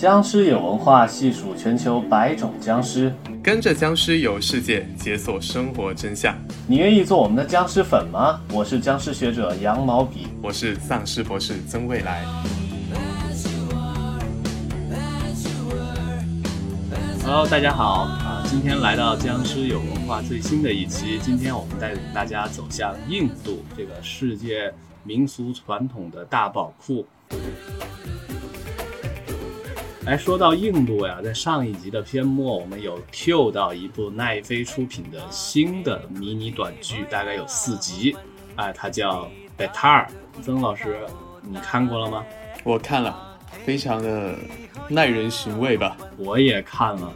僵尸有文化，细数全球百种僵尸，跟着僵尸游世界，解锁生活真相。你愿意做我们的僵尸粉吗？我是僵尸学者羊毛笔，我是丧尸博士曾未来。Hello，大家好啊！今天来到僵尸有文化最新的一期，今天我们带领大家走向印度这个世界民俗传统的大宝库。来说到印度呀，在上一集的篇末，我们有 Q 到一部奈飞出品的新的迷你短剧，大概有四集，哎，它叫《Betar》。曾老师，你看过了吗？我看了，非常的耐人寻味吧？我也看了。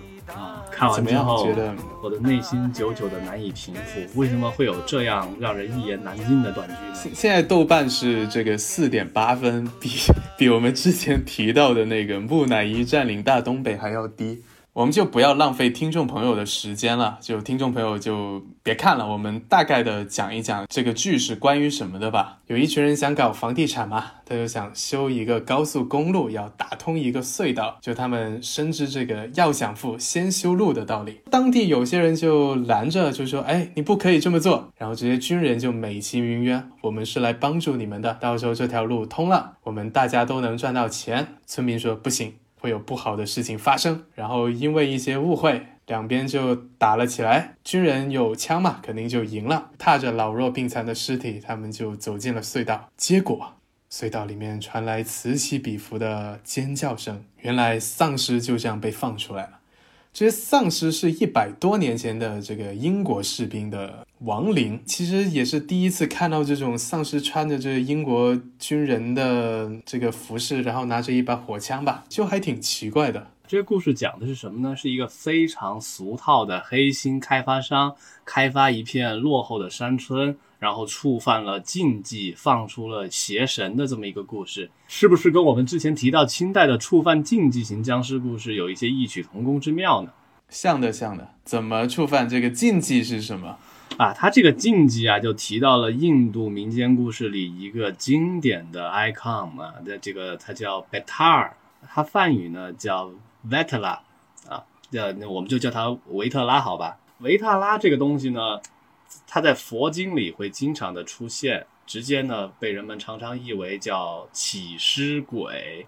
看完之后，觉得我的内心久久的难以平复。为什么会有这样让人一言难尽的短剧呢？现现在豆瓣是这个四点八分，比比我们之前提到的那个木乃伊占领大东北还要低。我们就不要浪费听众朋友的时间了，就听众朋友就别看了，我们大概的讲一讲这个剧是关于什么的吧。有一群人想搞房地产嘛，他就想修一个高速公路，要打通一个隧道，就他们深知这个要想富先修路的道理。当地有些人就拦着，就说：“哎，你不可以这么做。”然后这些军人就美其名曰：“我们是来帮助你们的，到时候这条路通了，我们大家都能赚到钱。”村民说：“不行。”会有不好的事情发生，然后因为一些误会，两边就打了起来。军人有枪嘛，肯定就赢了。踏着老弱病残的尸体，他们就走进了隧道。结果，隧道里面传来此起彼伏的尖叫声。原来丧尸就这样被放出来了。这些丧尸是一百多年前的这个英国士兵的亡灵，其实也是第一次看到这种丧尸穿着这英国军人的这个服饰，然后拿着一把火枪吧，就还挺奇怪的。这个故事讲的是什么呢？是一个非常俗套的黑心开发商开发一片落后的山村。然后触犯了禁忌，放出了邪神的这么一个故事，是不是跟我们之前提到清代的触犯禁忌型僵尸故事有一些异曲同工之妙呢？像的，像的。怎么触犯这个禁忌是什么啊？他这个禁忌啊，就提到了印度民间故事里一个经典的 icon 啊，的这个它叫 Betar，它梵语呢叫 Vetla 啊，那我们就叫它维特拉好吧？维特拉这个东西呢？它在佛经里会经常的出现，直接呢被人们常常译为叫起尸鬼，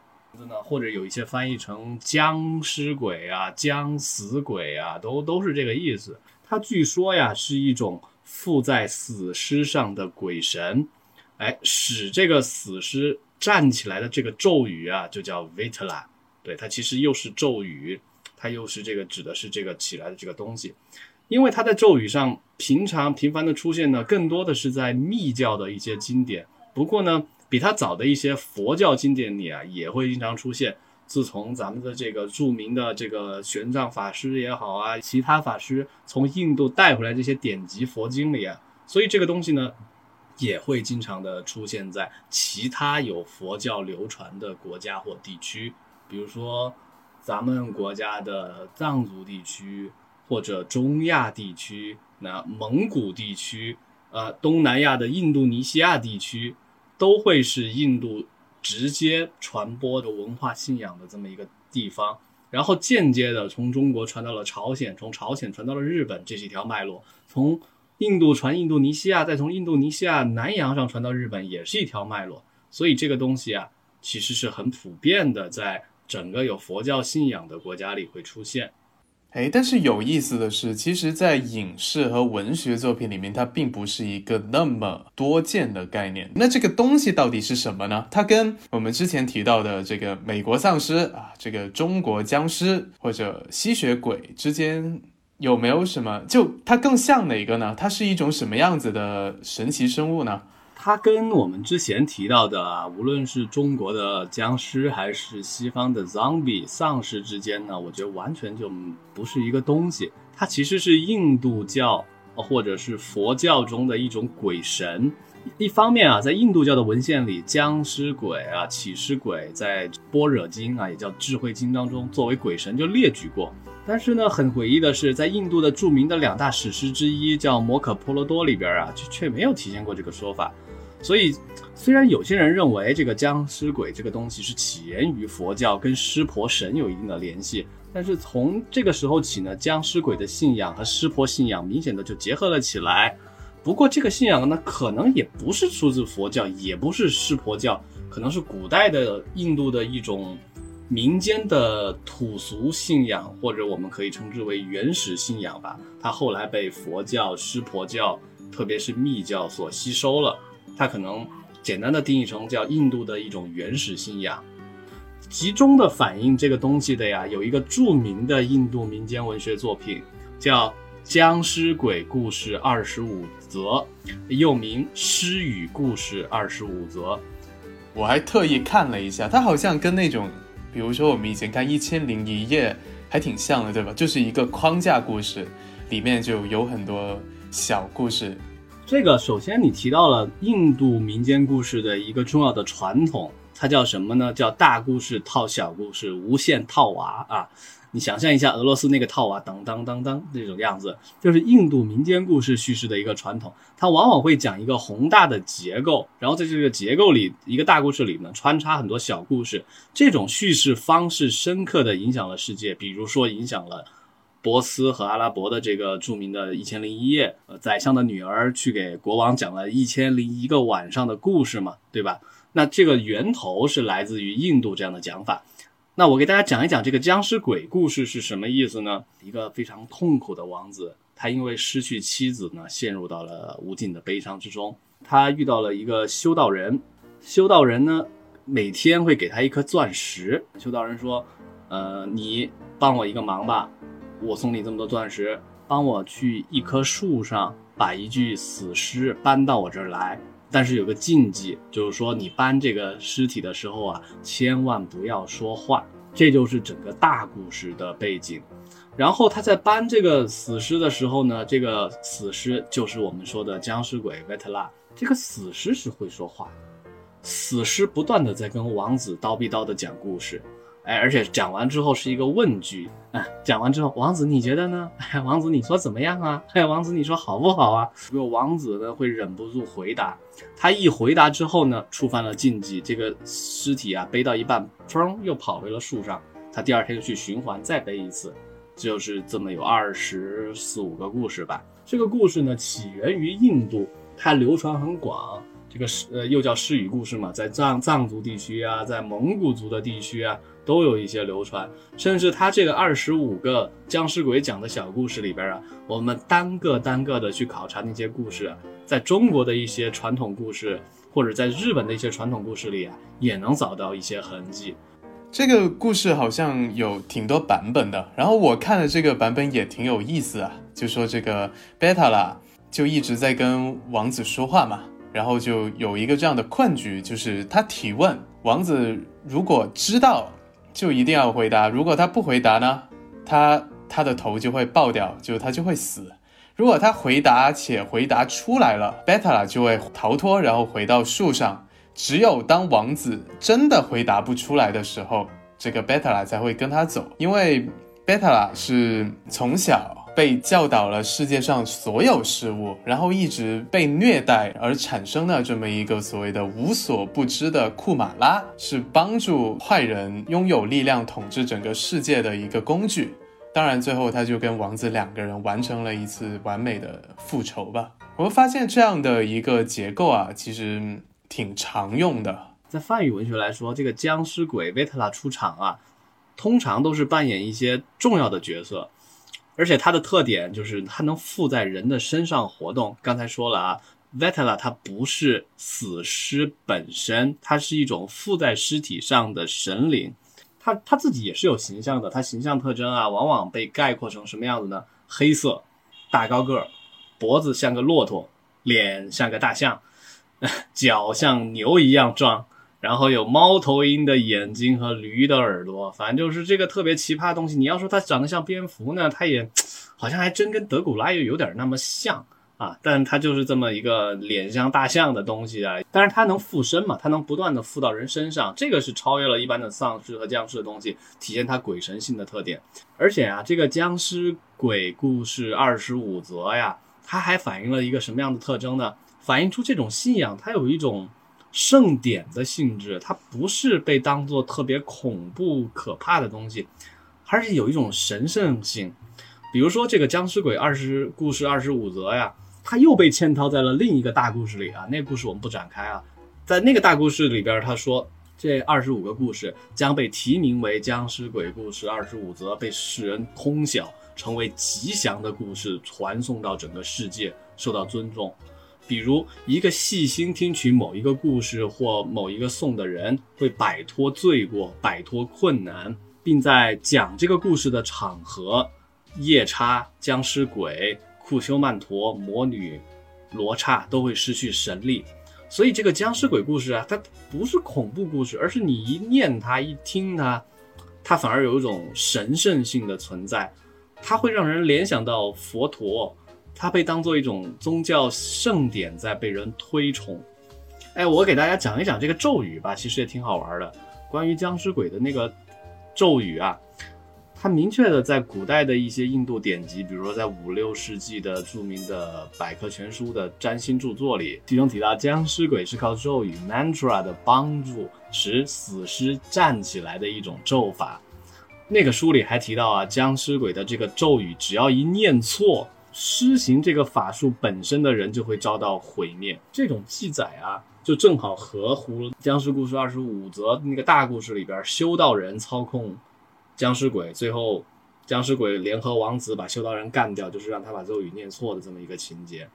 或者有一些翻译成僵尸鬼啊、僵死鬼啊，都都是这个意思。它据说呀是一种附在死尸上的鬼神，哎，使这个死尸站起来的这个咒语啊就叫 Vitala，对，它其实又是咒语，它又是这个指的是这个起来的这个东西。因为它在咒语上平常频繁的出现呢，更多的是在密教的一些经典。不过呢，比它早的一些佛教经典里啊，也会经常出现。自从咱们的这个著名的这个玄奘法师也好啊，其他法师从印度带回来这些典籍佛经里啊，所以这个东西呢，也会经常的出现在其他有佛教流传的国家或地区，比如说咱们国家的藏族地区。或者中亚地区、那蒙古地区、呃东南亚的印度尼西亚地区，都会是印度直接传播的文化信仰的这么一个地方。然后间接的从中国传到了朝鲜，从朝鲜传到了日本，这是一条脉络。从印度传印度尼西亚，再从印度尼西亚南洋上传到日本，也是一条脉络。所以这个东西啊，其实是很普遍的，在整个有佛教信仰的国家里会出现。哎，但是有意思的是，其实，在影视和文学作品里面，它并不是一个那么多见的概念。那这个东西到底是什么呢？它跟我们之前提到的这个美国丧尸啊，这个中国僵尸或者吸血鬼之间有没有什么？就它更像哪个呢？它是一种什么样子的神奇生物呢？它跟我们之前提到的，无论是中国的僵尸还是西方的 zombie 丧尸之间呢，我觉得完全就不是一个东西。它其实是印度教或者是佛教中的一种鬼神。一方面啊，在印度教的文献里，僵尸鬼啊、起尸鬼在般若经啊，也叫智慧经当中，作为鬼神就列举过。但是呢，很诡异的是，在印度的著名的两大史诗之一叫《摩诃婆罗多》里边啊，却却没有体现过这个说法。所以，虽然有些人认为这个僵尸鬼这个东西是起源于佛教，跟湿婆神有一定的联系，但是从这个时候起呢，僵尸鬼的信仰和湿婆信仰明显的就结合了起来。不过，这个信仰呢，可能也不是出自佛教，也不是湿婆教，可能是古代的印度的一种民间的土俗信仰，或者我们可以称之为原始信仰吧。它后来被佛教、湿婆教，特别是密教所吸收了。它可能简单的定义成叫印度的一种原始信仰，集中的反映这个东西的呀，有一个著名的印度民间文学作品，叫《僵尸鬼故事二十五则》，又名《诗语故事二十五则》。我还特意看了一下，它好像跟那种，比如说我们以前看《一千零一夜》还挺像的，对吧？就是一个框架故事，里面就有很多小故事。这个首先你提到了印度民间故事的一个重要的传统，它叫什么呢？叫大故事套小故事，无限套娃啊！你想象一下俄罗斯那个套娃，当当当当这种样子，就是印度民间故事叙事的一个传统。它往往会讲一个宏大的结构，然后在这个结构里，一个大故事里呢穿插很多小故事。这种叙事方式深刻的影响了世界，比如说影响了。波斯和阿拉伯的这个著名的《一千零一夜》，呃，宰相的女儿去给国王讲了一千零一个晚上的故事嘛，对吧？那这个源头是来自于印度这样的讲法。那我给大家讲一讲这个僵尸鬼故事是什么意思呢？一个非常痛苦的王子，他因为失去妻子呢，陷入到了无尽的悲伤之中。他遇到了一个修道人，修道人呢每天会给他一颗钻石。修道人说：“呃，你帮我一个忙吧。”我送你这么多钻石，帮我去一棵树上把一具死尸搬到我这儿来。但是有个禁忌，就是说你搬这个尸体的时候啊，千万不要说话。这就是整个大故事的背景。然后他在搬这个死尸的时候呢，这个死尸就是我们说的僵尸鬼维特拉。这个死尸是会说话，死尸不断的在跟王子叨逼叨的讲故事。哎，而且讲完之后是一个问句，啊，讲完之后，王子你觉得呢？哎，王子你说怎么样啊？哎，王子你说好不好啊？如果王子呢会忍不住回答，他一回答之后呢，触犯了禁忌，这个尸体啊背到一半，砰，又跑回了树上。他第二天又去循环再背一次，就是这么有二十四五个故事吧。这个故事呢起源于印度，它流传很广。这个诗呃又叫诗语故事嘛，在藏藏族地区啊，在蒙古族的地区啊。都有一些流传，甚至他这个二十五个僵尸鬼讲的小故事里边啊，我们单个单个的去考察那些故事，在中国的一些传统故事，或者在日本的一些传统故事里啊，也能找到一些痕迹。这个故事好像有挺多版本的，然后我看的这个版本也挺有意思啊，就说这个贝塔拉就一直在跟王子说话嘛，然后就有一个这样的困局，就是他提问王子，如果知道。就一定要回答，如果他不回答呢，他他的头就会爆掉，就他就会死。如果他回答且回答出来了，贝塔拉就会逃脱，然后回到树上。只有当王子真的回答不出来的时候，这个贝塔拉才会跟他走，因为贝塔拉是从小。被教导了世界上所有事物，然后一直被虐待而产生的这么一个所谓的无所不知的库马拉，是帮助坏人拥有力量统治整个世界的一个工具。当然，最后他就跟王子两个人完成了一次完美的复仇吧。我们发现这样的一个结构啊，其实挺常用的。在梵语文学来说，这个僵尸鬼维特拉出场啊，通常都是扮演一些重要的角色。而且它的特点就是它能附在人的身上活动。刚才说了啊，Vetla 它不是死尸本身，它是一种附在尸体上的神灵。它它自己也是有形象的，它形象特征啊，往往被概括成什么样子呢？黑色，大高个儿，脖子像个骆驼，脸像个大象，脚像牛一样壮。然后有猫头鹰的眼睛和驴的耳朵，反正就是这个特别奇葩的东西。你要说它长得像蝙蝠呢，它也好像还真跟德古拉又有点那么像啊。但它就是这么一个脸像大象的东西啊。但是它能附身嘛？它能不断的附到人身上，这个是超越了一般的丧尸和僵尸的东西，体现它鬼神性的特点。而且啊，这个僵尸鬼故事二十五则呀，它还反映了一个什么样的特征呢？反映出这种信仰它有一种盛典的性质，它不是被当做特别恐怖可怕的东西，而是有一种神圣性。比如说这个僵尸鬼二十故事二十五则呀，它又被嵌套在了另一个大故事里啊。那故事我们不展开啊，在那个大故事里边，他说这二十五个故事将被提名为僵尸鬼故事二十五则，被世人通晓，成为吉祥的故事，传送到整个世界，受到尊重。比如一个细心听取某一个故事或某一个颂的人，会摆脱罪过，摆脱困难，并在讲这个故事的场合。夜叉、僵尸鬼、库丘曼陀、魔女、罗刹都会失去神力，所以这个僵尸鬼故事啊，它不是恐怖故事，而是你一念它、一听它，它反而有一种神圣性的存在，它会让人联想到佛陀，它被当做一种宗教盛典在被人推崇。哎，我给大家讲一讲这个咒语吧，其实也挺好玩的，关于僵尸鬼的那个咒语啊。它明确的在古代的一些印度典籍，比如说在五六世纪的著名的百科全书的占星著作里，其中提到僵尸鬼是靠咒语 mantra 的帮助使死尸站起来的一种咒法。那个书里还提到啊，僵尸鬼的这个咒语只要一念错，施行这个法术本身的人就会遭到毁灭。这种记载啊，就正好合乎《僵尸故事二十五则》那个大故事里边修道人操控。僵尸鬼最后，僵尸鬼联合王子把修道人干掉，就是让他把咒语念错的这么一个情节。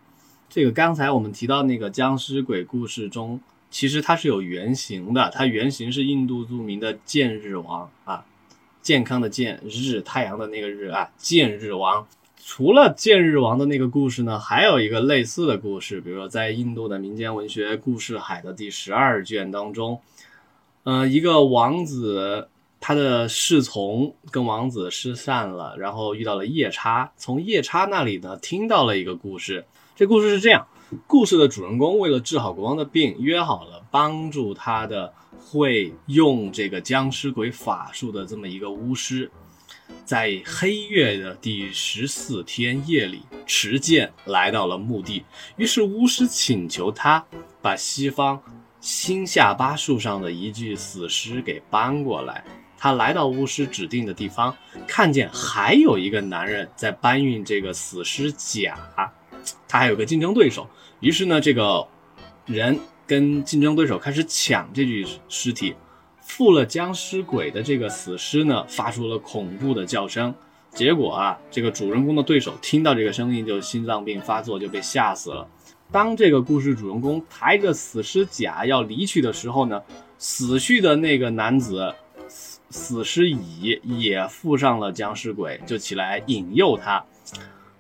这个刚才我们提到那个僵尸鬼故事中，其实它是有原型的，它原型是印度著名的健日王啊，健康的健日太阳的那个日啊，健日王。除了健日王的那个故事呢，还有一个类似的故事，比如说在印度的民间文学《故事海》的第十二卷当中，嗯，一个王子。他的侍从跟王子失散了，然后遇到了夜叉，从夜叉那里呢听到了一个故事。这故事是这样：故事的主人公为了治好国王的病，约好了帮助他的会用这个僵尸鬼法术的这么一个巫师，在黑月的第十四天夜里持剑来到了墓地。于是巫师请求他把西方新下巴树上的一具死尸给搬过来。他来到巫师指定的地方，看见还有一个男人在搬运这个死尸甲，他还有个竞争对手。于是呢，这个人跟竞争对手开始抢这具尸体。附了僵尸鬼的这个死尸呢，发出了恐怖的叫声。结果啊，这个主人公的对手听到这个声音就心脏病发作，就被吓死了。当这个故事主人公抬着死尸甲要离去的时候呢，死去的那个男子。死尸乙也附上了僵尸鬼，就起来引诱他。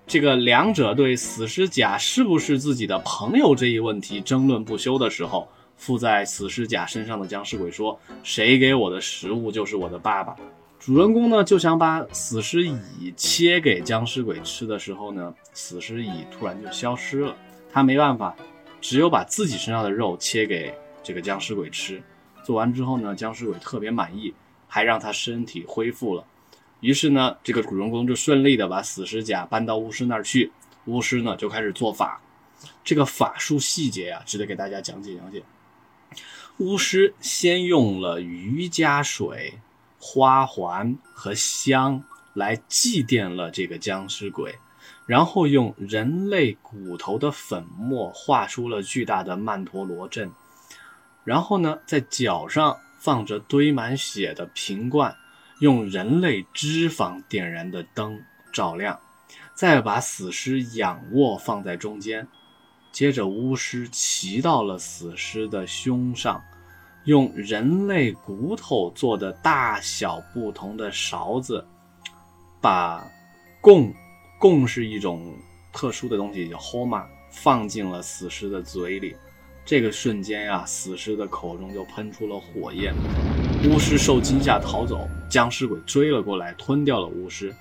这个两者对死尸甲是不是自己的朋友这一问题争论不休的时候，附在死尸甲身上的僵尸鬼说：“谁给我的食物就是我的爸爸。”主人公呢就想把死尸乙切给僵尸鬼吃的时候呢，死尸乙突然就消失了。他没办法，只有把自己身上的肉切给这个僵尸鬼吃。做完之后呢，僵尸鬼特别满意。还让他身体恢复了，于是呢，这个主人公就顺利的把死尸甲搬到巫师那儿去，巫师呢就开始做法，这个法术细节啊，值得给大家讲解讲解。巫师先用了瑜伽水、花环和香来祭奠了这个僵尸鬼，然后用人类骨头的粉末画出了巨大的曼陀罗阵，然后呢，在脚上。放着堆满血的瓶罐，用人类脂肪点燃的灯照亮，再把死尸仰卧放在中间，接着巫师骑到了死尸的胸上，用人类骨头做的大小不同的勺子，把贡贡是一种特殊的东西，叫 homa，放进了死尸的嘴里。这个瞬间呀，死尸的口中就喷出了火焰，巫师受惊吓逃走，僵尸鬼追了过来，吞掉了巫师。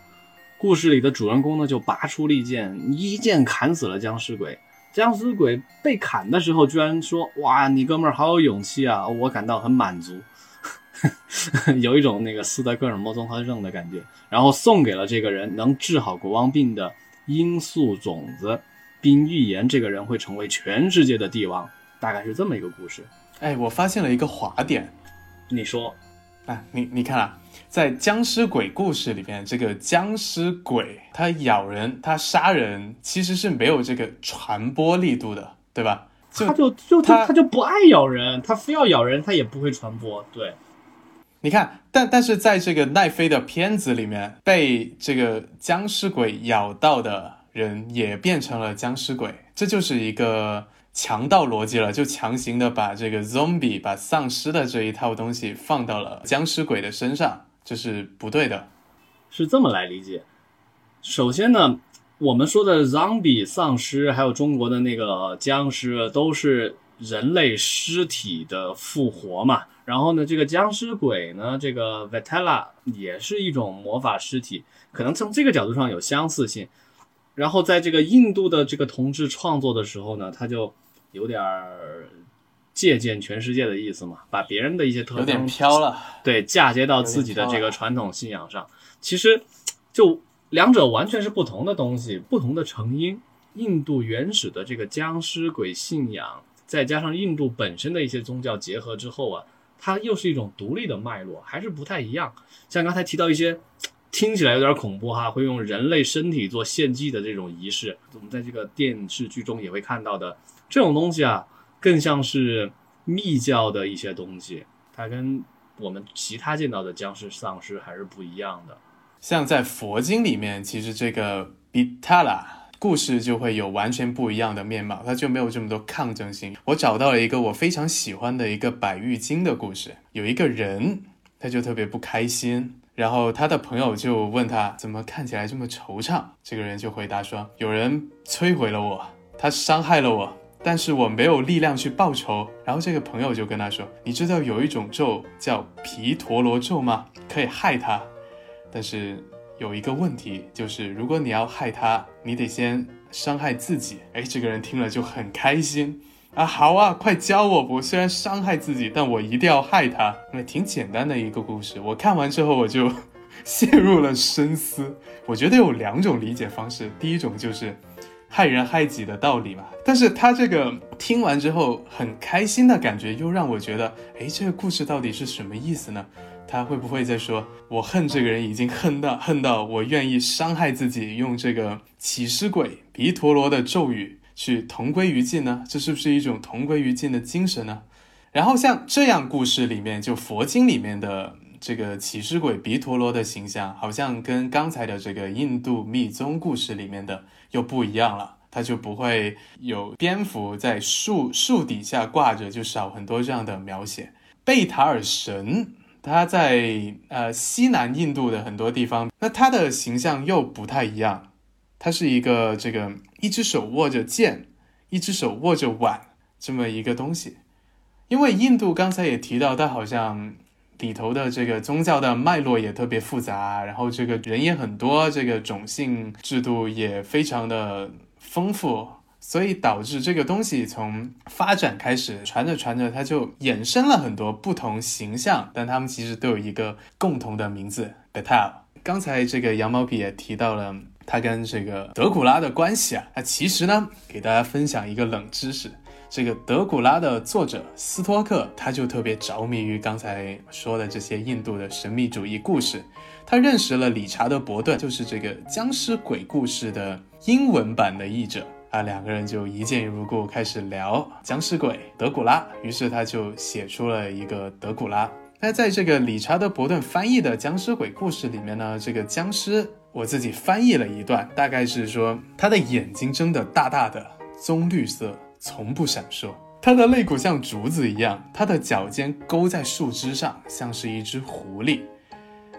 故事里的主人公呢，就拔出利剑，一剑砍死了僵尸鬼。僵尸鬼被砍的时候，居然说：“哇，你哥们儿好有勇气啊！”我感到很满足，有一种那个斯德哥尔摩综合症的感觉。然后送给了这个人能治好国王病的罂粟种子。并预言这个人会成为全世界的帝王，大概是这么一个故事。哎，我发现了一个滑点，你说，啊，你你看啊，在僵尸鬼故事里面，这个僵尸鬼它咬人、它杀人，其实是没有这个传播力度的，对吧？他就就他他就不爱咬人，他非要咬人，他也不会传播。对，你看，但但是在这个奈飞的片子里面，被这个僵尸鬼咬到的人也变成了僵尸鬼，这就是一个。强盗逻辑了，就强行的把这个 zombie 把丧尸的这一套东西放到了僵尸鬼的身上，这是不对的。是这么来理解。首先呢，我们说的 zombie 丧尸，还有中国的那个僵尸，都是人类尸体的复活嘛。然后呢，这个僵尸鬼呢，这个 Vitella 也是一种魔法尸体，可能从这个角度上有相似性。然后在这个印度的这个同志创作的时候呢，他就有点儿借鉴全世界的意思嘛，把别人的一些特征有点飘了，对，嫁接到自己的这个传统信仰上。其实就两者完全是不同的东西，不同的成因。印度原始的这个僵尸鬼信仰，再加上印度本身的一些宗教结合之后啊，它又是一种独立的脉络，还是不太一样。像刚才提到一些。听起来有点恐怖哈，会用人类身体做献祭的这种仪式，我们在这个电视剧中也会看到的这种东西啊，更像是密教的一些东西，它跟我们其他见到的僵尸丧尸还是不一样的。像在佛经里面，其实这个比塔拉故事就会有完全不一样的面貌，它就没有这么多抗争性。我找到了一个我非常喜欢的一个百喻经的故事，有一个人他就特别不开心。然后他的朋友就问他怎么看起来这么惆怅，这个人就回答说：“有人摧毁了我，他伤害了我，但是我没有力量去报仇。”然后这个朋友就跟他说：“你知道有一种咒叫毗陀罗咒吗？可以害他，但是有一个问题，就是如果你要害他，你得先伤害自己。”哎，这个人听了就很开心。啊，好啊，快教我！我虽然伤害自己，但我一定要害他。那挺简单的一个故事。我看完之后，我就 陷入了深思。我觉得有两种理解方式，第一种就是害人害己的道理嘛。但是他这个听完之后很开心的感觉，又让我觉得，哎，这个故事到底是什么意思呢？他会不会在说，我恨这个人已经恨到恨到我愿意伤害自己，用这个起尸鬼毗陀罗的咒语？去同归于尽呢？这是不是一种同归于尽的精神呢？然后像这样故事里面，就佛经里面的这个起尸鬼毗陀罗的形象，好像跟刚才的这个印度密宗故事里面的又不一样了。它就不会有蝙蝠在树树底下挂着，就少很多这样的描写。贝塔尔神，他在呃西南印度的很多地方，那他的形象又不太一样。它是一个这个一只手握着剑，一只手握着碗这么一个东西，因为印度刚才也提到，它好像里头的这个宗教的脉络也特别复杂，然后这个人也很多，这个种姓制度也非常的丰富，所以导致这个东西从发展开始传着传着，它就衍生了很多不同形象，但他们其实都有一个共同的名字 b e t a l 刚才这个羊毛笔也提到了。他跟这个德古拉的关系啊，那其实呢，给大家分享一个冷知识，这个德古拉的作者斯托克，他就特别着迷于刚才说的这些印度的神秘主义故事，他认识了理查德伯顿，就是这个僵尸鬼故事的英文版的译者啊，两个人就一见如故，开始聊僵尸鬼德古拉，于是他就写出了一个德古拉。那在这个理查德伯顿翻译的僵尸鬼故事里面呢，这个僵尸。我自己翻译了一段，大概是说他的眼睛睁得大大的，棕绿色，从不闪烁。他的肋骨像竹子一样，他的脚尖勾在树枝上，像是一只狐狸。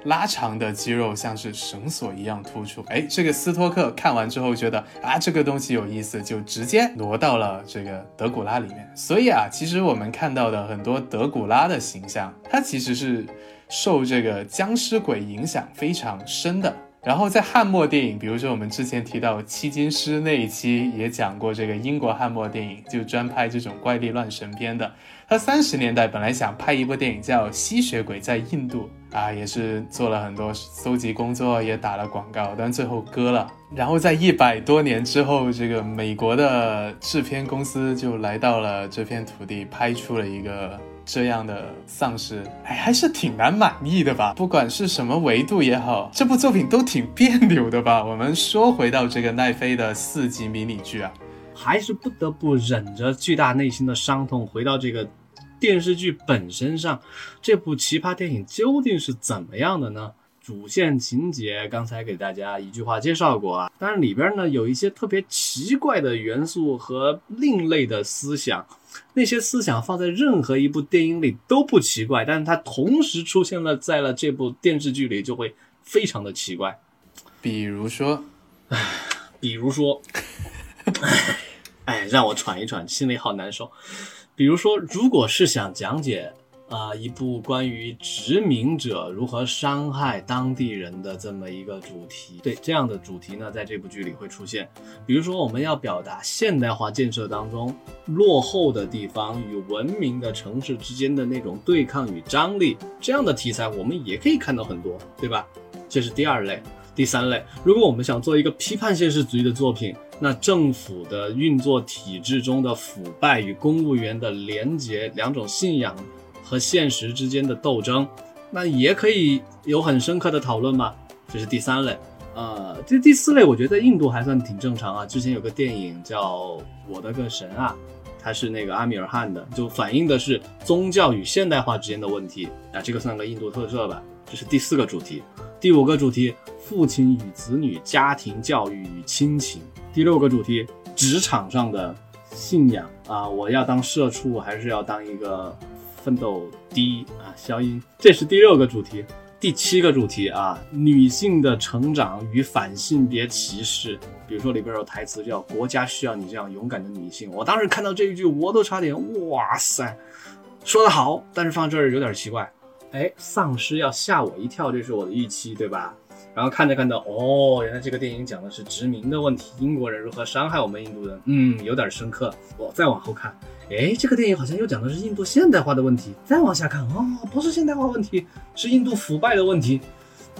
拉长的肌肉像是绳索一样突出。哎，这个斯托克看完之后觉得啊，这个东西有意思，就直接挪到了这个德古拉里面。所以啊，其实我们看到的很多德古拉的形象，它其实是受这个僵尸鬼影响非常深的。然后在汉末电影，比如说我们之前提到七金师那一期也讲过，这个英国汉末电影就专拍这种怪力乱神片的。他三十年代本来想拍一部电影叫《吸血鬼在印度》，啊，也是做了很多搜集工作，也打了广告，但最后割了。然后在一百多年之后，这个美国的制片公司就来到了这片土地，拍出了一个这样的丧尸，哎，还是挺难满意的吧？不管是什么维度也好，这部作品都挺别扭的吧？我们说回到这个奈飞的四集迷你剧啊，还是不得不忍着巨大内心的伤痛，回到这个电视剧本身上。这部奇葩电影究竟是怎么样的呢？主线情节刚才给大家一句话介绍过啊，但是里边呢有一些特别奇怪的元素和另类的思想，那些思想放在任何一部电影里都不奇怪，但是它同时出现了在了这部电视剧里就会非常的奇怪。比如说，比如说，哎，哎，让我喘一喘，心里好难受。比如说，如果是想讲解。啊，一部关于殖民者如何伤害当地人的这么一个主题。对这样的主题呢，在这部剧里会出现。比如说，我们要表达现代化建设当中落后的地方与文明的城市之间的那种对抗与张力，这样的题材我们也可以看到很多，对吧？这是第二类。第三类，如果我们想做一个批判现实主义的作品，那政府的运作体制中的腐败与公务员的廉洁两种信仰。和现实之间的斗争，那也可以有很深刻的讨论吗？这是第三类。呃，这第四类，我觉得在印度还算挺正常啊。之前有个电影叫《我的个神啊》，它是那个阿米尔汗的，就反映的是宗教与现代化之间的问题啊，这个算个印度特色吧。这是第四个主题。第五个主题，父亲与子女、家庭教育与亲情。第六个主题，职场上的信仰啊，我要当社畜还是要当一个？奋斗第一啊，消音，这是第六个主题，第七个主题啊，女性的成长与反性别歧视。比如说里边有台词叫“国家需要你这样勇敢的女性”，我当时看到这一句，我都差点哇塞，说得好，但是放这儿有点奇怪。哎，丧尸要吓我一跳，这是我的预期，对吧？然后看着看着，哦，原来这个电影讲的是殖民的问题，英国人如何伤害我们印度人，嗯，有点深刻。我再往后看。哎，这个电影好像又讲的是印度现代化的问题。再往下看，哦，不是现代化问题，是印度腐败的问题。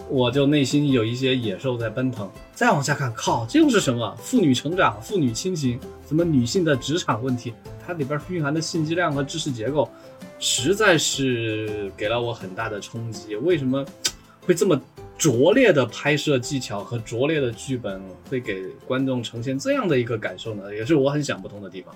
我就内心有一些野兽在奔腾。再往下看，靠，这又是什么？妇女成长、妇女亲情，什么女性的职场问题？它里边蕴含的信息量和知识结构，实在是给了我很大的冲击。为什么会这么拙劣的拍摄技巧和拙劣的剧本，会给观众呈现这样的一个感受呢？也是我很想不通的地方。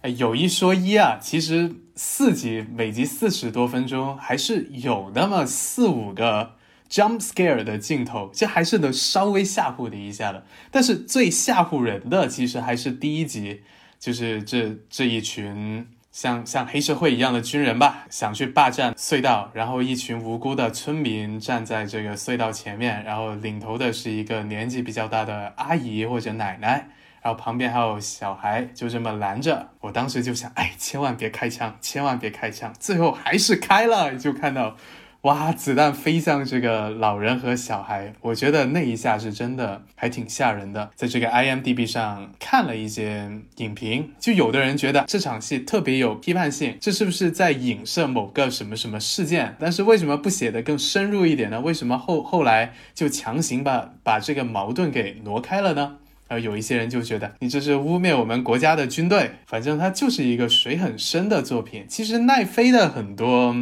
哎，有一说一啊，其实四集每集四十多分钟，还是有那么四五个 jump scare 的镜头，这还是能稍微吓唬你一下的。但是最吓唬人的，其实还是第一集，就是这这一群像像黑社会一样的军人吧，想去霸占隧道，然后一群无辜的村民站在这个隧道前面，然后领头的是一个年纪比较大的阿姨或者奶奶。然后旁边还有小孩，就这么拦着。我当时就想，哎，千万别开枪，千万别开枪。最后还是开了，就看到，哇，子弹飞向这个老人和小孩。我觉得那一下是真的还挺吓人的。在这个 IMDB 上看了一些影评，就有的人觉得这场戏特别有批判性，这是不是在影射某个什么什么事件？但是为什么不写的更深入一点呢？为什么后后来就强行把把这个矛盾给挪开了呢？而有一些人就觉得你这是污蔑我们国家的军队，反正它就是一个水很深的作品。其实奈飞的很多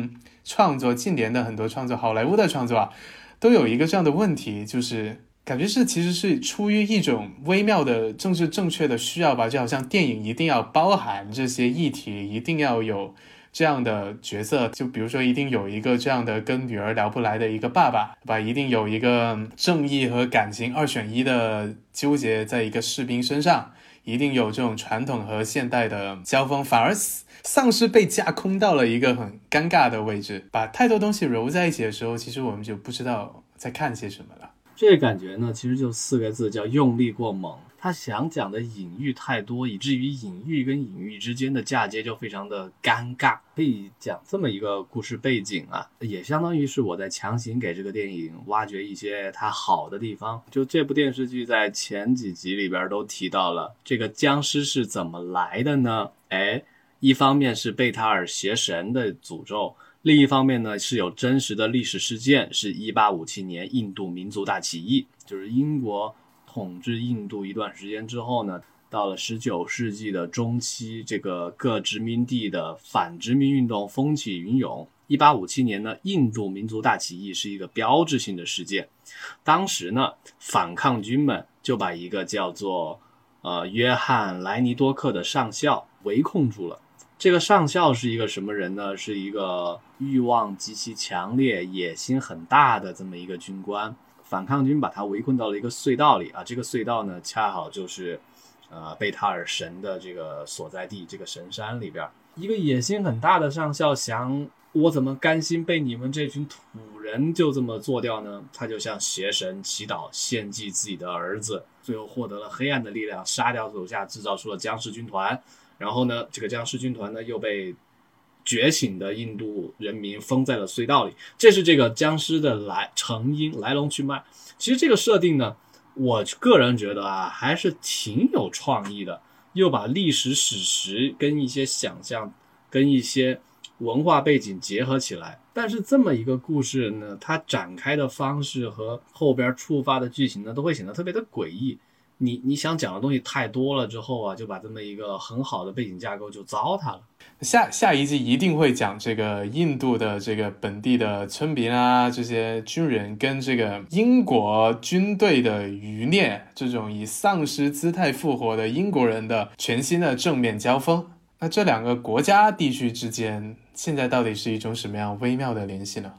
创作，近年的很多创作，好莱坞的创作啊，都有一个这样的问题，就是感觉是其实是出于一种微妙的政治正确的需要吧，就好像电影一定要包含这些议题，一定要有。这样的角色，就比如说，一定有一个这样的跟女儿聊不来的一个爸爸，对吧？一定有一个正义和感情二选一的纠结在一个士兵身上，一定有这种传统和现代的交锋。反而丧尸被架空到了一个很尴尬的位置，把太多东西揉在一起的时候，其实我们就不知道在看些什么了。这感觉呢，其实就四个字，叫用力过猛。他想讲的隐喻太多，以至于隐喻跟隐喻之间的嫁接就非常的尴尬。可以讲这么一个故事背景啊，也相当于是我在强行给这个电影挖掘一些它好的地方。就这部电视剧在前几集里边都提到了，这个僵尸是怎么来的呢？哎，一方面是贝塔尔邪神的诅咒。另一方面呢，是有真实的历史事件，是一八五七年印度民族大起义，就是英国统治印度一段时间之后呢，到了十九世纪的中期，这个各殖民地的反殖民运动风起云涌。一八五七年呢，印度民族大起义是一个标志性的事件。当时呢，反抗军们就把一个叫做呃约翰莱尼多克的上校围控住了。这个上校是一个什么人呢？是一个欲望极其强烈、野心很大的这么一个军官。反抗军把他围困到了一个隧道里啊，这个隧道呢，恰好就是呃贝塔尔神的这个所在地，这个神山里边。一个野心很大的上校想。我怎么甘心被你们这群土人就这么做掉呢？他就向邪神祈祷，献祭自己的儿子，最后获得了黑暗的力量，杀掉手下，制造出了僵尸军团。然后呢，这个僵尸军团呢又被觉醒的印度人民封在了隧道里。这是这个僵尸的来成因、来龙去脉。其实这个设定呢，我个人觉得啊，还是挺有创意的，又把历史史实跟一些想象，跟一些。文化背景结合起来，但是这么一个故事呢，它展开的方式和后边触发的剧情呢，都会显得特别的诡异。你你想讲的东西太多了之后啊，就把这么一个很好的背景架构就糟蹋了。下下一季一定会讲这个印度的这个本地的村民啊，这些军人跟这个英国军队的余孽，这种以丧尸姿态复活的英国人的全新的正面交锋。那这两个国家地区之间。现在到底是一种什么样微妙的联系呢？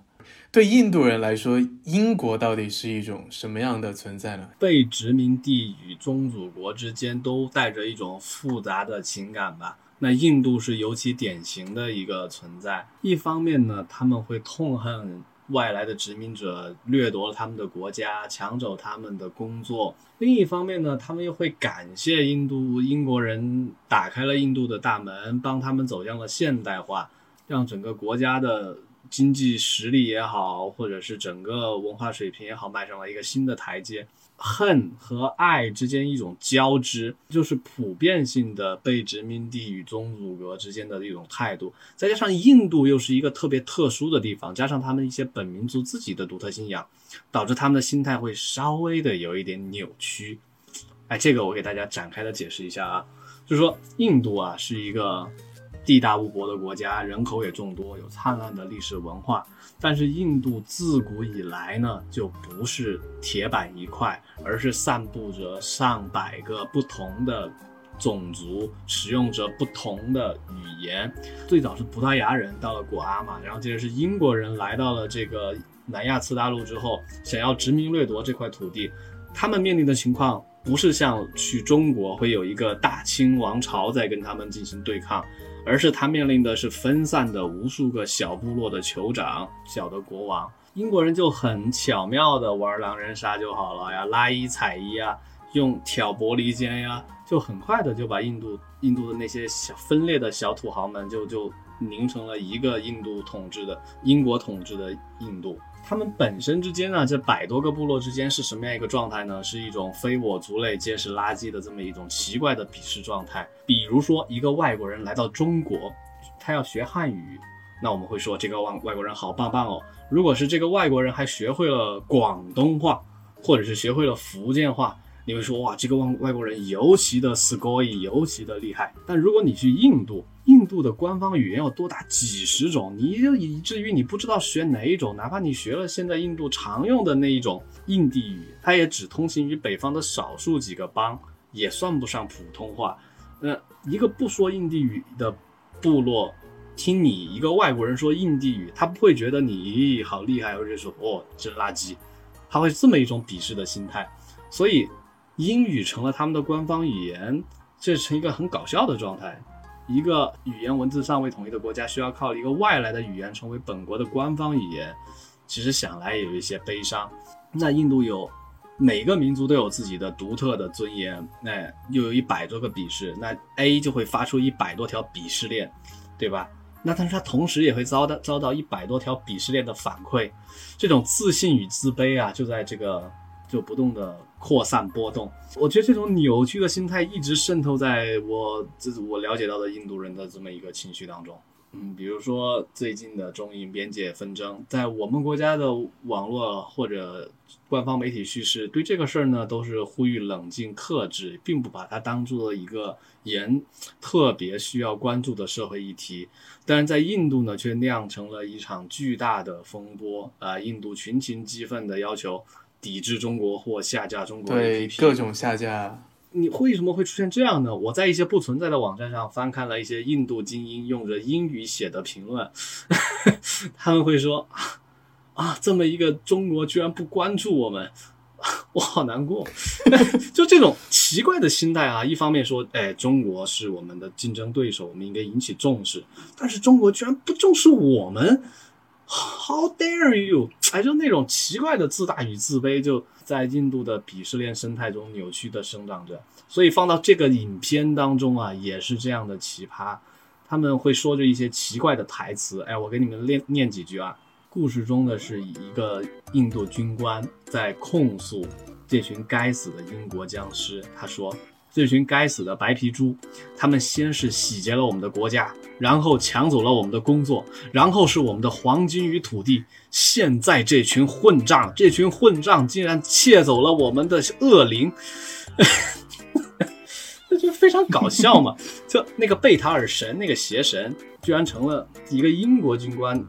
对印度人来说，英国到底是一种什么样的存在呢？被殖民地与宗主国之间都带着一种复杂的情感吧。那印度是尤其典型的一个存在。一方面呢，他们会痛恨。外来的殖民者掠夺了他们的国家，抢走他们的工作。另一方面呢，他们又会感谢印度英国人打开了印度的大门，帮他们走向了现代化。让整个国家的经济实力也好，或者是整个文化水平也好，迈上了一个新的台阶。恨和爱之间一种交织，就是普遍性的被殖民地与宗主国之间的一种态度。再加上印度又是一个特别特殊的地方，加上他们一些本民族自己的独特信仰，导致他们的心态会稍微的有一点扭曲。哎，这个我给大家展开的解释一下啊，就是说印度啊是一个。地大物博的国家，人口也众多，有灿烂的历史文化。但是印度自古以来呢，就不是铁板一块，而是散布着上百个不同的种族，使用着不同的语言。最早是葡萄牙人到了果阿嘛，然后接着是英国人来到了这个南亚次大陆之后，想要殖民掠夺这块土地。他们面临的情况不是像去中国会有一个大清王朝在跟他们进行对抗。而是他面临的是分散的无数个小部落的酋长、小的国王。英国人就很巧妙的玩狼人杀就好了呀，拉一踩一啊，用挑拨离间呀，就很快的就把印度印度的那些小分裂的小土豪们就就拧成了一个印度统治的英国统治的印度。他们本身之间呢，这百多个部落之间是什么样一个状态呢？是一种非我族类皆是垃圾的这么一种奇怪的鄙视状态。比如说，一个外国人来到中国，他要学汉语，那我们会说这个外外国人好棒棒哦。如果是这个外国人还学会了广东话，或者是学会了福建话，你会说哇，这个外外国人尤其的 s c o y 尤其的厉害。但如果你去印度，印度的官方语言有多达几十种，你就以至于你不知道学哪一种。哪怕你学了现在印度常用的那一种印地语，它也只通行于北方的少数几个邦，也算不上普通话。那一个不说印地语的部落，听你一个外国人说印地语，他不会觉得你好厉害，或者说哦真垃圾，他会这么一种鄙视的心态。所以英语成了他们的官方语言，这成一个很搞笑的状态。一个语言文字尚未统一的国家，需要靠一个外来的语言成为本国的官方语言，其实想来也有一些悲伤。那印度有每个民族都有自己的独特的尊严，那又有一百多个鄙视，那 A 就会发出一百多条鄙视链，对吧？那但是他同时也会遭到遭到一百多条鄙视链的反馈，这种自信与自卑啊，就在这个。就不动的扩散波动，我觉得这种扭曲的心态一直渗透在我这我了解到的印度人的这么一个情绪当中。嗯，比如说最近的中印边界纷争，在我们国家的网络或者官方媒体叙事，对这个事儿呢，都是呼吁冷静克制，并不把它当做一个严特别需要关注的社会议题。但是在印度呢，却酿成了一场巨大的风波啊！印度群情激愤的要求抵制中国或下架中国对各种下架。你为什么会出现这样呢？我在一些不存在的网站上翻看了一些印度精英用着英语写的评论，他们会说啊，这么一个中国居然不关注我们，我好难过。就这种奇怪的心态啊，一方面说，哎，中国是我们的竞争对手，我们应该引起重视，但是中国居然不重视我们。How dare you！哎，就那种奇怪的自大与自卑，就在印度的鄙视链生态中扭曲的生长着。所以放到这个影片当中啊，也是这样的奇葩。他们会说着一些奇怪的台词。哎，我给你们念念几句啊。故事中的是一个印度军官在控诉这群该死的英国僵尸。他说。这群该死的白皮猪，他们先是洗劫了我们的国家，然后抢走了我们的工作，然后是我们的黄金与土地。现在这群混账，这群混账竟然窃走了我们的恶灵，这就非常搞笑嘛！就那个贝塔尔神，那个邪神，居然成了一个英国军官，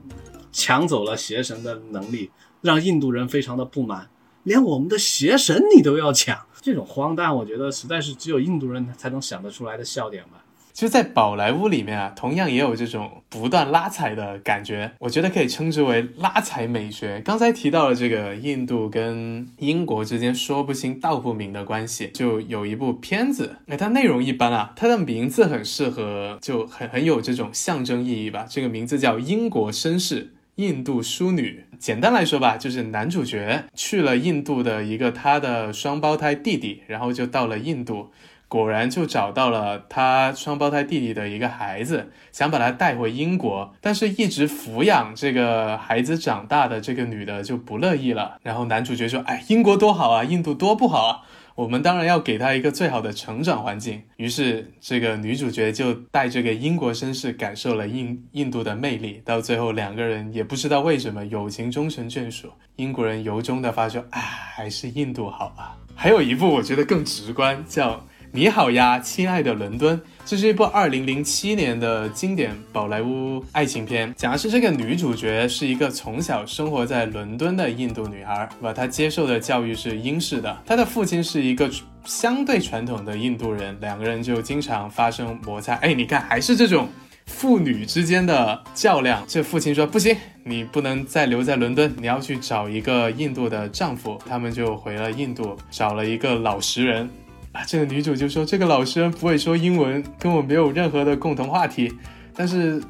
抢走了邪神的能力，让印度人非常的不满，连我们的邪神你都要抢。这种荒诞，我觉得实在是只有印度人才能想得出来的笑点吧。其实，在宝莱坞里面啊，同样也有这种不断拉踩的感觉，我觉得可以称之为拉踩美学。刚才提到了这个印度跟英国之间说不清道不明的关系，就有一部片子，哎，它内容一般啊，它的名字很适合，就很很有这种象征意义吧。这个名字叫《英国绅士》。印度淑女，简单来说吧，就是男主角去了印度的一个他的双胞胎弟弟，然后就到了印度，果然就找到了他双胞胎弟弟的一个孩子，想把他带回英国，但是一直抚养这个孩子长大的这个女的就不乐意了，然后男主角说：“哎，英国多好啊，印度多不好啊。”我们当然要给他一个最好的成长环境。于是，这个女主角就带这个英国绅士感受了印印度的魅力。到最后，两个人也不知道为什么友情终成眷属。英国人由衷的发出：“啊，还是印度好啊。”还有一部我觉得更直观，叫。你好呀，亲爱的伦敦。这是一部二零零七年的经典宝莱坞爱情片，讲的是这个女主角是一个从小生活在伦敦的印度女孩，吧？她接受的教育是英式的，她的父亲是一个相对传统的印度人，两个人就经常发生摩擦。哎，你看，还是这种父女之间的较量。这父亲说不行，你不能再留在伦敦，你要去找一个印度的丈夫。他们就回了印度，找了一个老实人。啊，这个女主就说这个老师不会说英文，跟我没有任何的共同话题，但是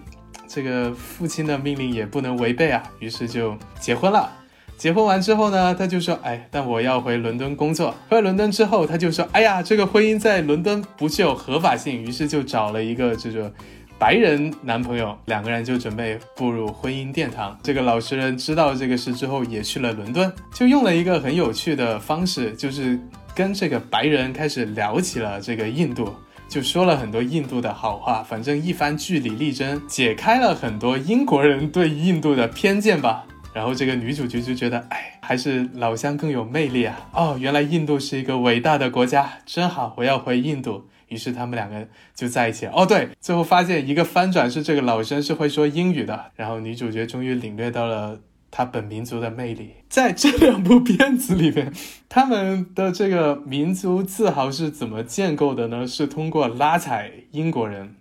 这个父亲的命令也不能违背啊，于是就结婚了。结婚完之后呢，他就说，哎，但我要回伦敦工作。回伦敦之后，他就说，哎呀，这个婚姻在伦敦不具有合法性，于是就找了一个这个白人男朋友，两个人就准备步入婚姻殿堂。这个老实人知道这个事之后，也去了伦敦，就用了一个很有趣的方式，就是。跟这个白人开始聊起了这个印度，就说了很多印度的好话，反正一番据理力争，解开了很多英国人对印度的偏见吧。然后这个女主角就觉得，哎，还是老乡更有魅力啊！哦，原来印度是一个伟大的国家，真好，我要回印度。于是他们两个就在一起。哦，对，最后发现一个翻转是这个老生是会说英语的，然后女主角终于领略到了。他本民族的魅力，在这两部片子里面，他们的这个民族自豪是怎么建构的呢？是通过拉踩英国人。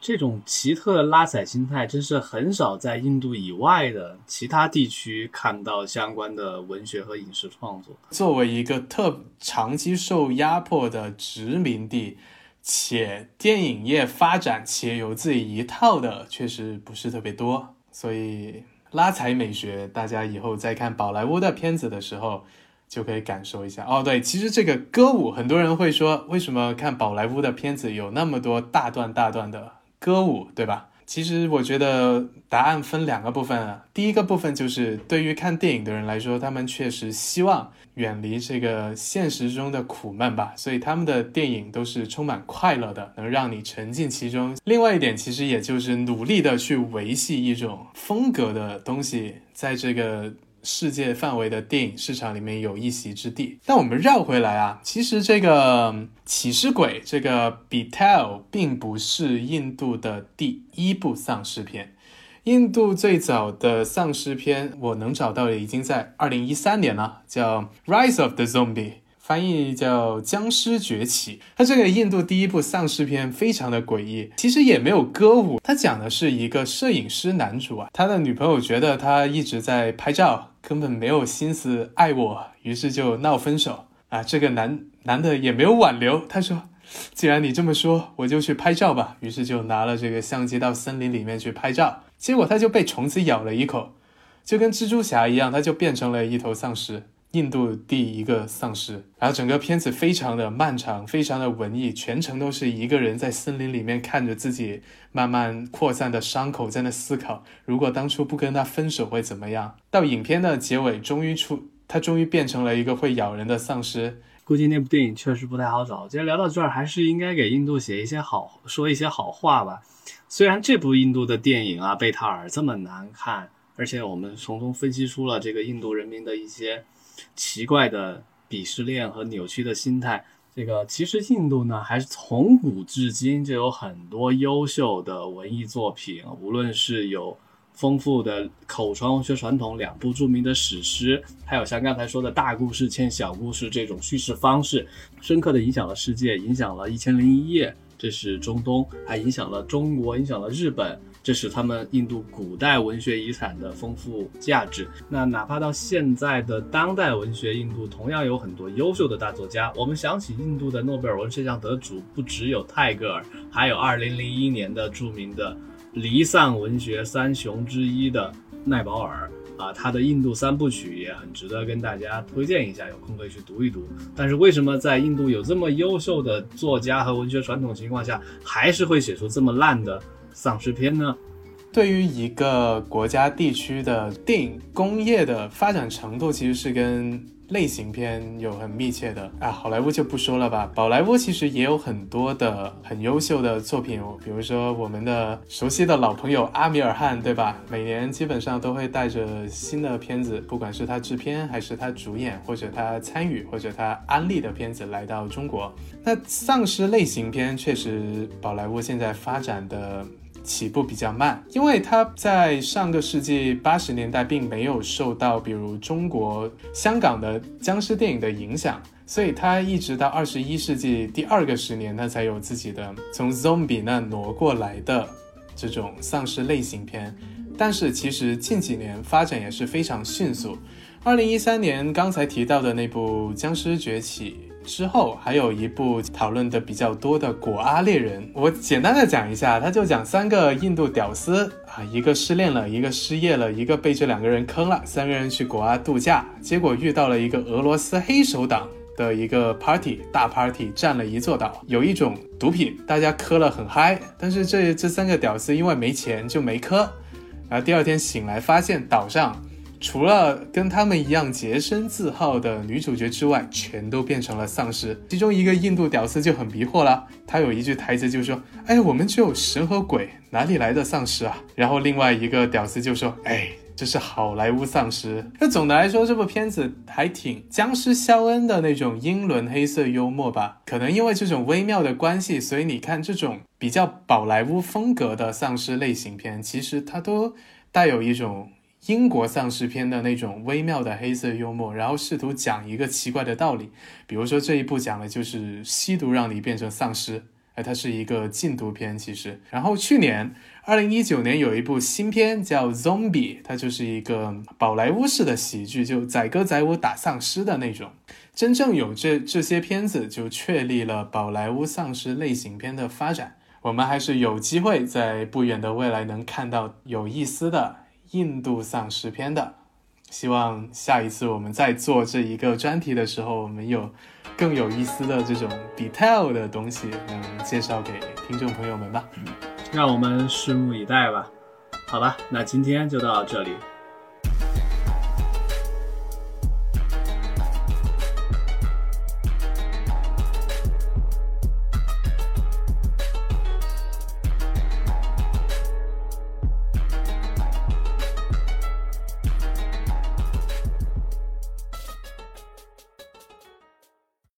这种奇特的拉踩心态，真是很少在印度以外的其他地区看到相关的文学和影视创作。作为一个特长期受压迫的殖民地，且电影业发展且有自己一套的，确实不是特别多，所以。拉踩美学，大家以后再看宝莱坞的片子的时候，就可以感受一下。哦，对，其实这个歌舞，很多人会说，为什么看宝莱坞的片子有那么多大段大段的歌舞，对吧？其实我觉得答案分两个部分啊。第一个部分就是对于看电影的人来说，他们确实希望远离这个现实中的苦闷吧，所以他们的电影都是充满快乐的，能让你沉浸其中。另外一点，其实也就是努力的去维系一种风格的东西，在这个。世界范围的电影市场里面有一席之地。但我们绕回来啊，其实这个起尸鬼这个 Betel 并不是印度的第一部丧尸片。印度最早的丧尸片我能找到的已经在二零一三年了，叫 Rise of the Zombie。翻译叫《僵尸崛起》，它这个印度第一部丧尸片非常的诡异，其实也没有歌舞，它讲的是一个摄影师男主啊，他的女朋友觉得他一直在拍照，根本没有心思爱我，于是就闹分手啊。这个男男的也没有挽留，他说：“既然你这么说，我就去拍照吧。”于是就拿了这个相机到森林里面去拍照，结果他就被虫子咬了一口，就跟蜘蛛侠一样，他就变成了一头丧尸。印度第一个丧尸，然后整个片子非常的漫长，非常的文艺，全程都是一个人在森林里面看着自己慢慢扩散的伤口，在那思考，如果当初不跟他分手会怎么样？到影片的结尾，终于出，他终于变成了一个会咬人的丧尸。估计那部电影确实不太好找。今天聊到这儿，还是应该给印度写一些好，说一些好话吧。虽然这部印度的电影啊，《贝塔尔》这么难看，而且我们从中分析出了这个印度人民的一些。奇怪的鄙视链和扭曲的心态，这个其实印度呢，还是从古至今就有很多优秀的文艺作品，无论是有丰富的口传文学传统，两部著名的史诗，还有像刚才说的大故事嵌小故事这种叙事方式，深刻的影响了世界，影响了一千零一夜，这是中东，还影响了中国，影响了日本。这是他们印度古代文学遗产的丰富价值。那哪怕到现在的当代文学，印度同样有很多优秀的大作家。我们想起印度的诺贝尔文学奖得主，不只有泰戈尔，还有2001年的著名的离散文学三雄之一的奈保尔啊，他的印度三部曲也很值得跟大家推荐一下，有空可以去读一读。但是为什么在印度有这么优秀的作家和文学传统情况下，还是会写出这么烂的？丧尸片呢？对于一个国家地区的电影工业的发展程度，其实是跟类型片有很密切的啊。好莱坞就不说了吧，宝莱坞其实也有很多的很优秀的作品，比如说我们的熟悉的老朋友阿米尔汗，对吧？每年基本上都会带着新的片子，不管是他制片，还是他主演，或者他参与，或者他安利的片子来到中国。那丧尸类型片确实，宝莱坞现在发展的。起步比较慢，因为它在上个世纪八十年代并没有受到比如中国香港的僵尸电影的影响，所以它一直到二十一世纪第二个十年，它才有自己的从 zombie 那挪过来的这种丧尸类型片。但是其实近几年发展也是非常迅速。二零一三年刚才提到的那部《僵尸崛起》。之后还有一部讨论的比较多的《果阿猎人》，我简单的讲一下，他就讲三个印度屌丝啊，一个失恋了，一个失业了，一个被这两个人坑了，三个人去果阿度假，结果遇到了一个俄罗斯黑手党的一个 party 大 party，占了一座岛，有一种毒品，大家磕了很嗨，但是这这三个屌丝因为没钱就没磕，然后第二天醒来发现岛上。除了跟他们一样洁身自好的女主角之外，全都变成了丧尸。其中一个印度屌丝就很迷惑了，他有一句台词就说：“哎，我们只有神和鬼，哪里来的丧尸啊？”然后另外一个屌丝就说：“哎，这是好莱坞丧尸。”那总的来说，这部片子还挺僵尸肖恩的那种英伦黑色幽默吧？可能因为这种微妙的关系，所以你看这种比较宝莱坞风格的丧尸类型片，其实它都带有一种。英国丧尸片的那种微妙的黑色幽默，然后试图讲一个奇怪的道理，比如说这一部讲的就是吸毒让你变成丧尸，哎，它是一个禁毒片其实。然后去年二零一九年有一部新片叫《Zombie》，它就是一个宝莱坞式的喜剧，就载歌载舞打丧尸的那种。真正有这这些片子，就确立了宝莱坞丧尸类型片的发展。我们还是有机会在不远的未来能看到有意思的。印度丧尸片的，希望下一次我们在做这一个专题的时候，我们有更有意思的这种 detail 的东西能介绍给听众朋友们吧。让我们拭目以待吧。好吧，那今天就到这里，